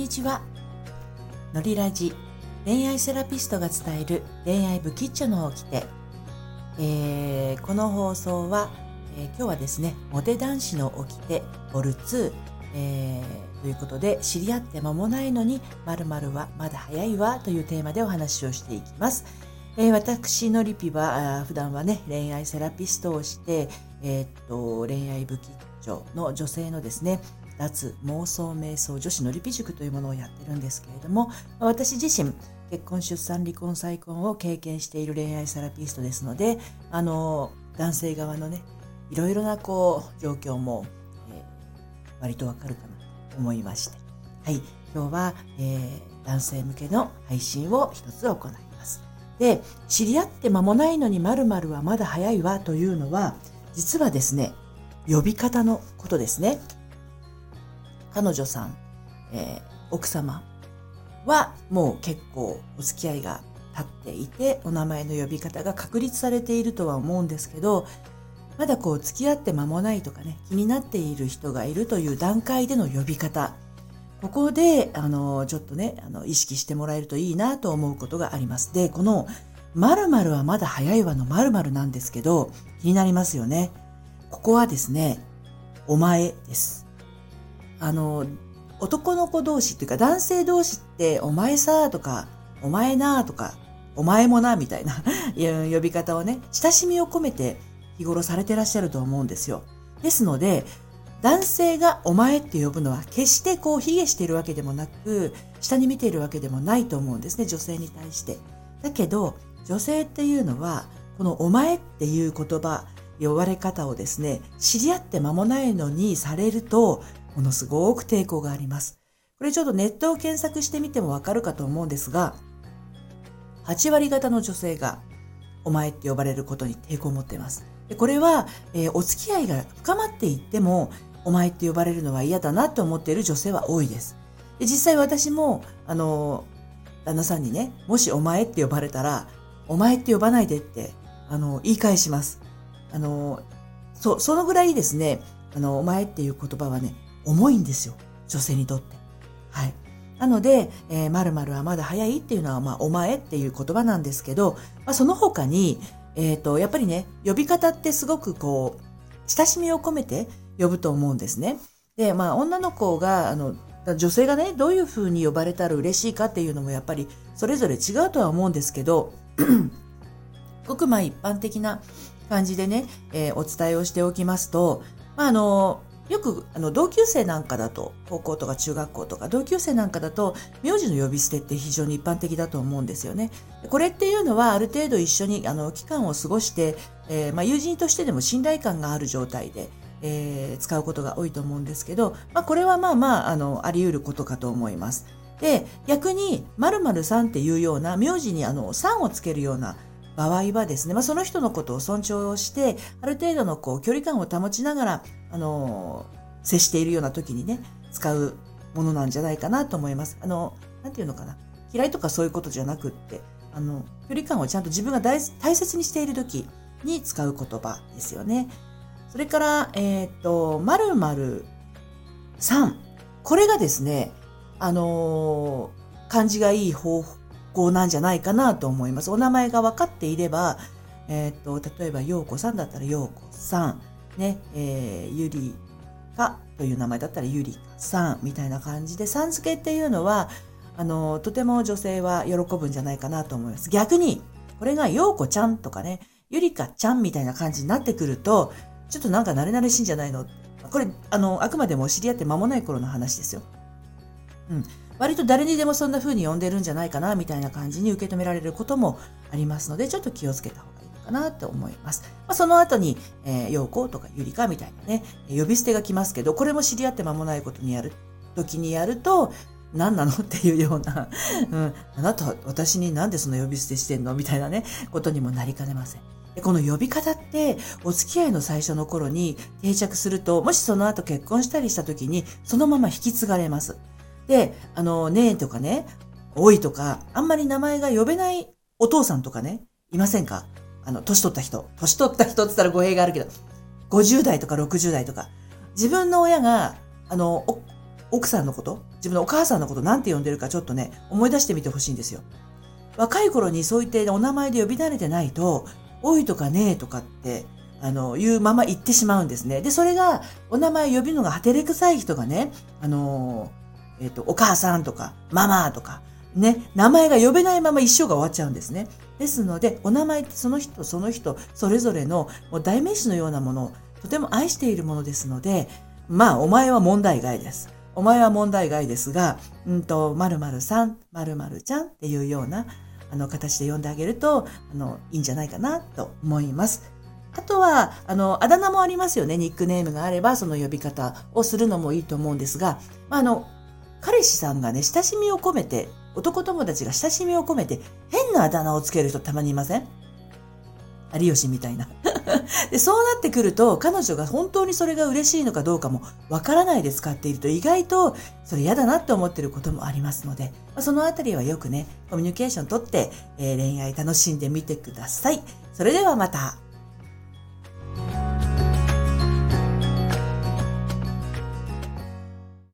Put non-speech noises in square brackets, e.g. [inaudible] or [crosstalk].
にちは。のりラジ恋愛セラピストが伝える恋愛不吉祥のをきて、えー、この放送は、えー、今日はですね、モテ男子の起きてボル2、えー、ということで知り合って間もないのに〇〇はまだ早いわというテーマでお話をしていきます。えー、私のリピは普段はね恋愛セラピストをして、えー、っと恋愛不吉祥の女性のですね脱妄想瞑想女子のりぴ塾というものをやってるんですけれども私自身結婚出産離婚再婚を経験している恋愛セラピストですのであの男性側のねいろいろなこう状況も、えー、割とわかるかなと思いまして。はい。今日は、えー、男性向けの配信を一つ行います。で知り合って間もないのに〇〇はまだ早いわというのは実はですね呼び方のことですね。彼女さん、えー、奥様はもう結構お付き合いが経っていて、お名前の呼び方が確立されているとは思うんですけど、まだこう付き合って間もないとかね、気になっている人がいるという段階での呼び方、ここで、あの、ちょっとね、あの、意識してもらえるといいなと思うことがあります。で、この、〇〇はまだ早いわの〇〇なんですけど、気になりますよね。ここはですね、お前です。あの、男の子同士っていうか男性同士ってお前さとかお前なとかお前もなみたいな [laughs] 呼び方をね、親しみを込めて日頃されてらっしゃると思うんですよ。ですので、男性がお前って呼ぶのは決してこう卑下しているわけでもなく、下に見ているわけでもないと思うんですね、女性に対して。だけど、女性っていうのは、このお前っていう言葉、呼ばれ方をですね、知り合って間もないのにされると、ものすごく抵抗があります。これちょっとネットを検索してみてもわかるかと思うんですが、8割方の女性がお前って呼ばれることに抵抗を持っています。これは、えー、お付き合いが深まっていっても、お前って呼ばれるのは嫌だなと思っている女性は多いです。で実際私も、あの、旦那さんにね、もしお前って呼ばれたら、お前って呼ばないでって、あの、言い返します。あの、そ、そのぐらいですね、あの、お前っていう言葉はね、重いんですよ。女性にとって。はい。なので、えー、〇〇はまだ早いっていうのは、まあ、お前っていう言葉なんですけど、まあ、その他に、えっ、ー、と、やっぱりね、呼び方ってすごくこう、親しみを込めて呼ぶと思うんですね。で、まあ、女の子が、あの、女性がね、どういうふうに呼ばれたら嬉しいかっていうのもやっぱりそれぞれ違うとは思うんですけど、[clears throat] ごくまあ一般的な感じでね、えー、お伝えをしておきますと、まあ、あの、よくあの同級生なんかだと高校とか中学校とか同級生なんかだと名字の呼び捨てって非常に一般的だと思うんですよね。これっていうのはある程度一緒にあの期間を過ごして、えー、まあ、友人としてでも信頼感がある状態で、えー、使うことが多いと思うんですけど、まあ、これはまあまああのあり得ることかと思います。で逆に〇〇さんっていうような名字にあのさんをつけるような場合はですね、まあ、その人のことを尊重して、ある程度のこう距離感を保ちながら、あの、接しているような時にね、使うものなんじゃないかなと思います。あの、なんていうのかな。嫌いとかそういうことじゃなくって、あの、距離感をちゃんと自分が大切にしている時に使う言葉ですよね。それから、えっ、ー、と、〇〇さん。これがですね、あのー、感じがいい方向なんじゃないかなと思います。お名前が分かっていれば、えっ、ー、と、例えば、陽子さんだったら陽子さん、ね、えー、ゆりかという名前だったらゆりかさんみたいな感じで、さん付けっていうのは、あの、とても女性は喜ぶんじゃないかなと思います。逆に、これが陽子ちゃんとかね、ゆりかちゃんみたいな感じになってくると、ちょっとなんか慣れ慣れしいんじゃないの？これ、あの、あくまでも知り合って間もない頃の話ですよ。うん。割と誰にでもそんな風に呼んでるんじゃないかなみたいな感じに受け止められることもありますので、ちょっと気をつけた方がかなと思います。まあ、その後に、えー、陽子とかゆりかみたいなね、呼び捨てが来ますけど、これも知り合って間もないことにやる、時にやると、何なのっていうような、[laughs] うん、あなた、私になんでその呼び捨てしてんのみたいなね、ことにもなりかねません。でこの呼び方って、お付き合いの最初の頃に定着すると、もしその後結婚したりした時に、そのまま引き継がれます。で、あの、ねえとかね、おいとか、あんまり名前が呼べないお父さんとかね、いませんか？あの、年取った人。年取った人って言ったら語弊があるけど、50代とか60代とか、自分の親が、あの、奥さんのこと、自分のお母さんのことなんて呼んでるかちょっとね、思い出してみてほしいんですよ。若い頃にそう言ってお名前で呼び慣れてないと、おいとかねえとかって、あの、言うまま言ってしまうんですね。で、それが、お名前呼びのがはてれくさい人がね、あの、えっ、ー、と、お母さんとか、ママとか、ね、名前が呼べないまま一生が終わっちゃうんですね。ですので、お名前ってその人その人、それぞれのもう代名詞のようなものをとても愛しているものですので、まあ、お前は問題外です。お前は問題外ですが、うんと、〇〇さん、〇〇ちゃんっていうような、あの、形で呼んであげると、あの、いいんじゃないかなと思います。あとは、あの、あだ名もありますよね。ニックネームがあれば、その呼び方をするのもいいと思うんですが、まあ、あの、彼氏さんがね、親しみを込めて、男友達が親しみを込めて、変なあだ名をつける人たまにいません？有吉みたいな [laughs] で。そうなってくると、彼女が本当にそれが嬉しいのかどうかもわからないで使っていると、意外とそれ嫌だなって思ってることもありますので、まあ、そのあたりはよくね、コミュニケーションとって、えー、恋愛楽しんでみてください。それではまた。